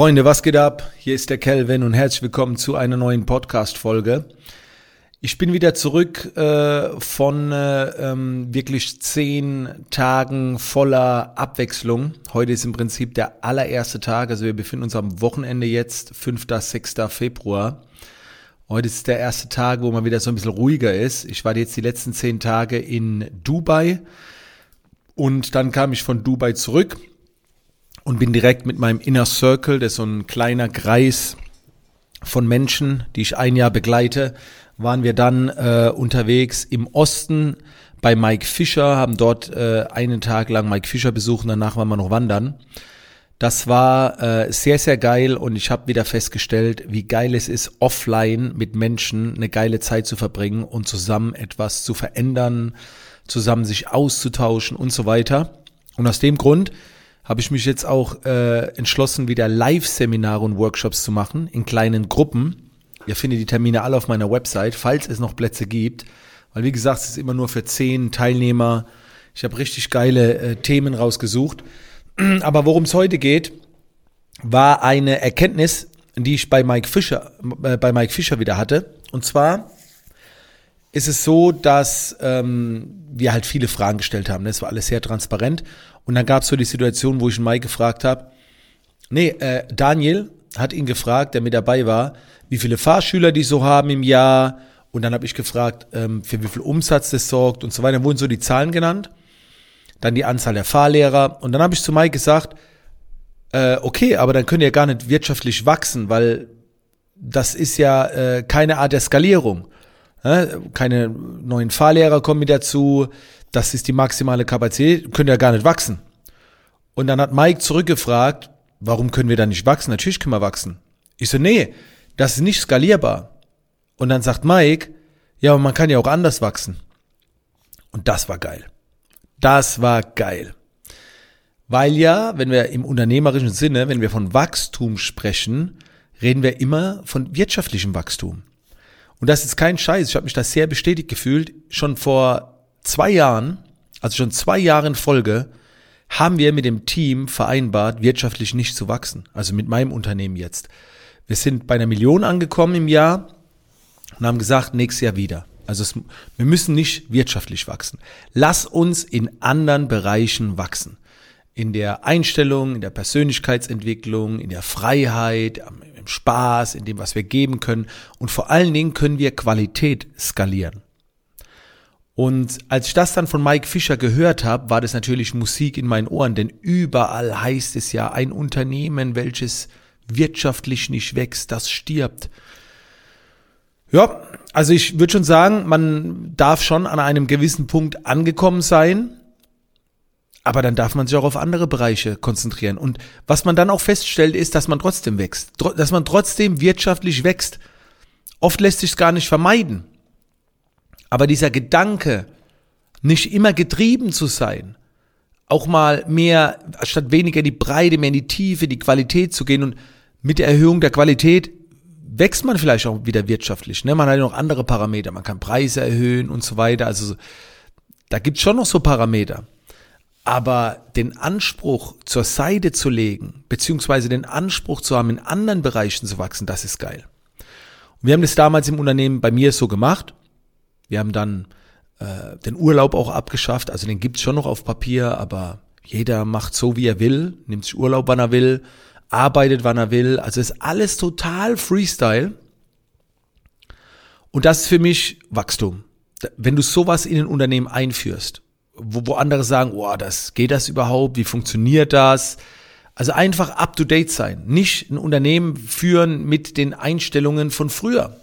Freunde, was geht ab? Hier ist der Kelvin und herzlich willkommen zu einer neuen Podcast-Folge. Ich bin wieder zurück äh, von äh, ähm, wirklich zehn Tagen voller Abwechslung. Heute ist im Prinzip der allererste Tag, also wir befinden uns am Wochenende jetzt, 5. 6. Februar. Heute ist der erste Tag, wo man wieder so ein bisschen ruhiger ist. Ich war jetzt die letzten zehn Tage in Dubai und dann kam ich von Dubai zurück und bin direkt mit meinem Inner Circle, das ist so ein kleiner Kreis von Menschen, die ich ein Jahr begleite, waren wir dann äh, unterwegs im Osten bei Mike Fischer, haben dort äh, einen Tag lang Mike Fischer besucht und danach waren wir noch wandern. Das war äh, sehr, sehr geil und ich habe wieder festgestellt, wie geil es ist, offline mit Menschen eine geile Zeit zu verbringen und zusammen etwas zu verändern, zusammen sich auszutauschen und so weiter. Und aus dem Grund habe ich mich jetzt auch äh, entschlossen, wieder Live-Seminare und Workshops zu machen in kleinen Gruppen. Ihr findet die Termine alle auf meiner Website, falls es noch Plätze gibt. Weil wie gesagt, es ist immer nur für zehn Teilnehmer. Ich habe richtig geile äh, Themen rausgesucht. Aber worum es heute geht, war eine Erkenntnis, die ich bei Mike Fischer, äh, bei Mike Fischer wieder hatte. Und zwar ist es so, dass ähm, wir halt viele Fragen gestellt haben. Das war alles sehr transparent. Und dann gab es so die Situation, wo ich Mike gefragt habe, nee, äh, Daniel hat ihn gefragt, der mit dabei war, wie viele Fahrschüler die so haben im Jahr. Und dann habe ich gefragt, ähm, für wie viel Umsatz das sorgt und so weiter. Dann wurden so die Zahlen genannt. Dann die Anzahl der Fahrlehrer. Und dann habe ich zu Mike gesagt, äh, okay, aber dann könnt ihr gar nicht wirtschaftlich wachsen, weil das ist ja äh, keine Art der Skalierung. Keine neuen Fahrlehrer kommen mit dazu. Das ist die maximale Kapazität. Können ja gar nicht wachsen. Und dann hat Mike zurückgefragt, warum können wir da nicht wachsen? Natürlich können wir wachsen. Ich so, nee, das ist nicht skalierbar. Und dann sagt Mike, ja, aber man kann ja auch anders wachsen. Und das war geil. Das war geil. Weil ja, wenn wir im unternehmerischen Sinne, wenn wir von Wachstum sprechen, reden wir immer von wirtschaftlichem Wachstum. Und das ist kein Scheiß. Ich habe mich da sehr bestätigt gefühlt. Schon vor zwei Jahren, also schon zwei Jahre in Folge, haben wir mit dem Team vereinbart, wirtschaftlich nicht zu wachsen. Also mit meinem Unternehmen jetzt. Wir sind bei einer Million angekommen im Jahr und haben gesagt, nächstes Jahr wieder. Also es, wir müssen nicht wirtschaftlich wachsen. Lass uns in anderen Bereichen wachsen in der Einstellung, in der Persönlichkeitsentwicklung, in der Freiheit, im Spaß, in dem, was wir geben können. Und vor allen Dingen können wir Qualität skalieren. Und als ich das dann von Mike Fischer gehört habe, war das natürlich Musik in meinen Ohren, denn überall heißt es ja, ein Unternehmen, welches wirtschaftlich nicht wächst, das stirbt. Ja, also ich würde schon sagen, man darf schon an einem gewissen Punkt angekommen sein, aber dann darf man sich auch auf andere Bereiche konzentrieren. Und was man dann auch feststellt, ist, dass man trotzdem wächst, dass man trotzdem wirtschaftlich wächst. Oft lässt sich es gar nicht vermeiden. Aber dieser Gedanke, nicht immer getrieben zu sein, auch mal mehr, statt weniger die Breite, mehr in die Tiefe, die Qualität zu gehen und mit der Erhöhung der Qualität wächst man vielleicht auch wieder wirtschaftlich. Ne? Man hat ja noch andere Parameter, man kann Preise erhöhen und so weiter. Also da gibt's schon noch so Parameter. Aber den Anspruch zur Seite zu legen, beziehungsweise den Anspruch zu haben, in anderen Bereichen zu wachsen, das ist geil. Und wir haben das damals im Unternehmen bei mir so gemacht. Wir haben dann äh, den Urlaub auch abgeschafft. Also den gibt's schon noch auf Papier, aber jeder macht so, wie er will, nimmt sich Urlaub, wann er will, arbeitet, wann er will. Also ist alles total Freestyle. Und das ist für mich Wachstum. Wenn du sowas in ein Unternehmen einführst, wo, wo andere sagen, oh, das geht das überhaupt? Wie funktioniert das? Also einfach up to date sein, nicht ein Unternehmen führen mit den Einstellungen von früher.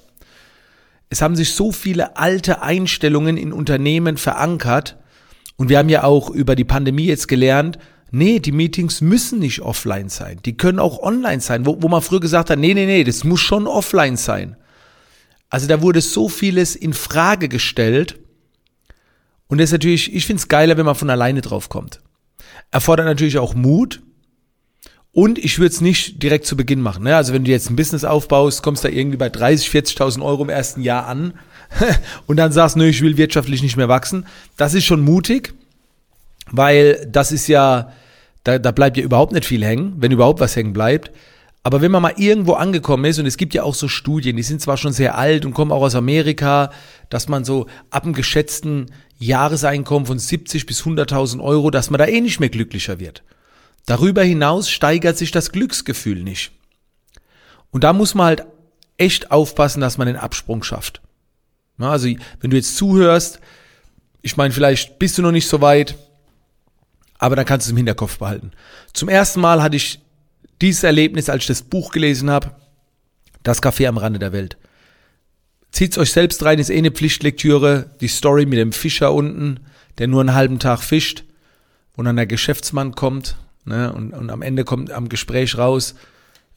Es haben sich so viele alte Einstellungen in Unternehmen verankert und wir haben ja auch über die Pandemie jetzt gelernt, nee, die Meetings müssen nicht offline sein, die können auch online sein, wo, wo man früher gesagt hat, nee, nee, nee, das muss schon offline sein. Also da wurde so vieles in Frage gestellt und das ist natürlich, ich finde es geiler, wenn man von alleine drauf kommt. Erfordert natürlich auch Mut. Und ich würde es nicht direkt zu Beginn machen. Ne? Also wenn du jetzt ein Business aufbaust, kommst da irgendwie bei 30, 40.000 Euro im ersten Jahr an und dann sagst, nö, ich will wirtschaftlich nicht mehr wachsen. Das ist schon mutig, weil das ist ja, da, da bleibt ja überhaupt nicht viel hängen, wenn überhaupt was hängen bleibt. Aber wenn man mal irgendwo angekommen ist, und es gibt ja auch so Studien, die sind zwar schon sehr alt und kommen auch aus Amerika, dass man so ab einem geschätzten Jahreseinkommen von 70 bis 100.000 Euro, dass man da eh nicht mehr glücklicher wird. Darüber hinaus steigert sich das Glücksgefühl nicht. Und da muss man halt echt aufpassen, dass man den Absprung schafft. Also, wenn du jetzt zuhörst, ich meine, vielleicht bist du noch nicht so weit, aber dann kannst du es im Hinterkopf behalten. Zum ersten Mal hatte ich dieses Erlebnis, als ich das Buch gelesen habe, das Café am Rande der Welt. Zieht's euch selbst rein, ist eh eine Pflichtlektüre. Die Story mit dem Fischer unten, der nur einen halben Tag fischt, wo dann der Geschäftsmann kommt, ne, und, und am Ende kommt am Gespräch raus,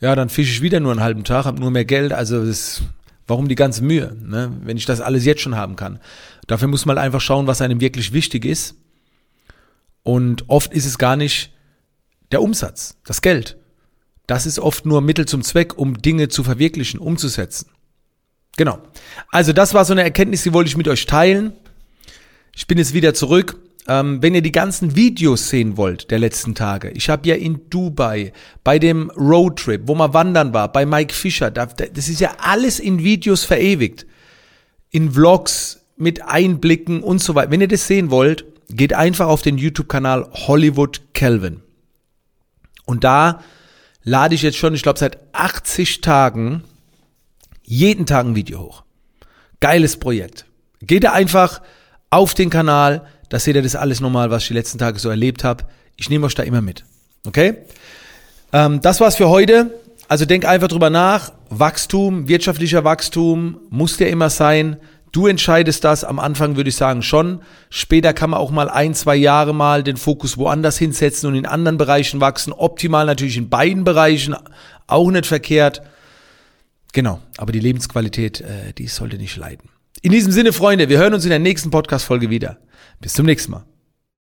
ja, dann fische ich wieder nur einen halben Tag, habe nur mehr Geld, also das, warum die ganze Mühe, ne, wenn ich das alles jetzt schon haben kann. Dafür muss man einfach schauen, was einem wirklich wichtig ist. Und oft ist es gar nicht der Umsatz, das Geld. Das ist oft nur Mittel zum Zweck, um Dinge zu verwirklichen, umzusetzen. Genau. Also das war so eine Erkenntnis, die wollte ich mit euch teilen. Ich bin jetzt wieder zurück. Ähm, wenn ihr die ganzen Videos sehen wollt der letzten Tage, ich habe ja in Dubai bei dem Roadtrip, wo man wandern war, bei Mike Fischer, das ist ja alles in Videos verewigt, in Vlogs mit Einblicken und so weiter. Wenn ihr das sehen wollt, geht einfach auf den YouTube-Kanal Hollywood Kelvin. Und da lade ich jetzt schon, ich glaube, seit 80 Tagen jeden Tag ein Video hoch. Geiles Projekt. Geht einfach auf den Kanal, da seht ihr das alles nochmal, was ich die letzten Tage so erlebt habe. Ich nehme euch da immer mit. Okay? Ähm, das war's für heute. Also denk einfach drüber nach. Wachstum, wirtschaftlicher Wachstum muss der immer sein. Du entscheidest das. Am Anfang würde ich sagen schon. Später kann man auch mal ein, zwei Jahre mal den Fokus woanders hinsetzen und in anderen Bereichen wachsen. Optimal natürlich in beiden Bereichen. Auch nicht verkehrt. Genau. Aber die Lebensqualität, äh, die sollte nicht leiden. In diesem Sinne, Freunde, wir hören uns in der nächsten Podcast-Folge wieder. Bis zum nächsten Mal.